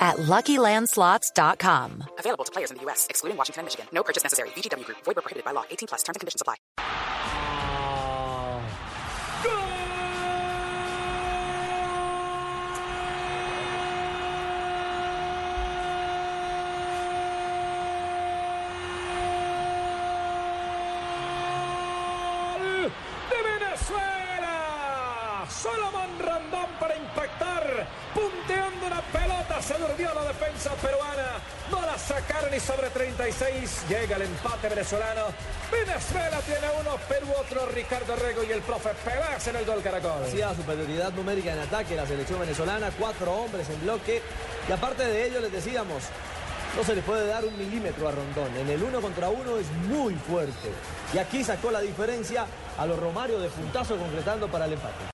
at LuckyLandSlots.com. Available to players in the U.S., excluding Washington and Michigan. No purchase necessary. VGW Group. Void where prohibited by law. 18 plus. Terms and conditions apply. de Venezuela. Salomón Rondón para impactar. Punteando una pelota. Se durmió la defensa peruana. No la sacaron y sobre 36 llega el empate venezolano. Venezuela tiene uno, Perú otro. Ricardo Rego y el profe Pelas en el gol Caracol. Hacía superioridad numérica en ataque la selección venezolana. Cuatro hombres en bloque. Y aparte de ello les decíamos, no se le puede dar un milímetro a Rondón. En el uno contra uno es muy fuerte. Y aquí sacó la diferencia a los Romario de puntazo concretando para el empate.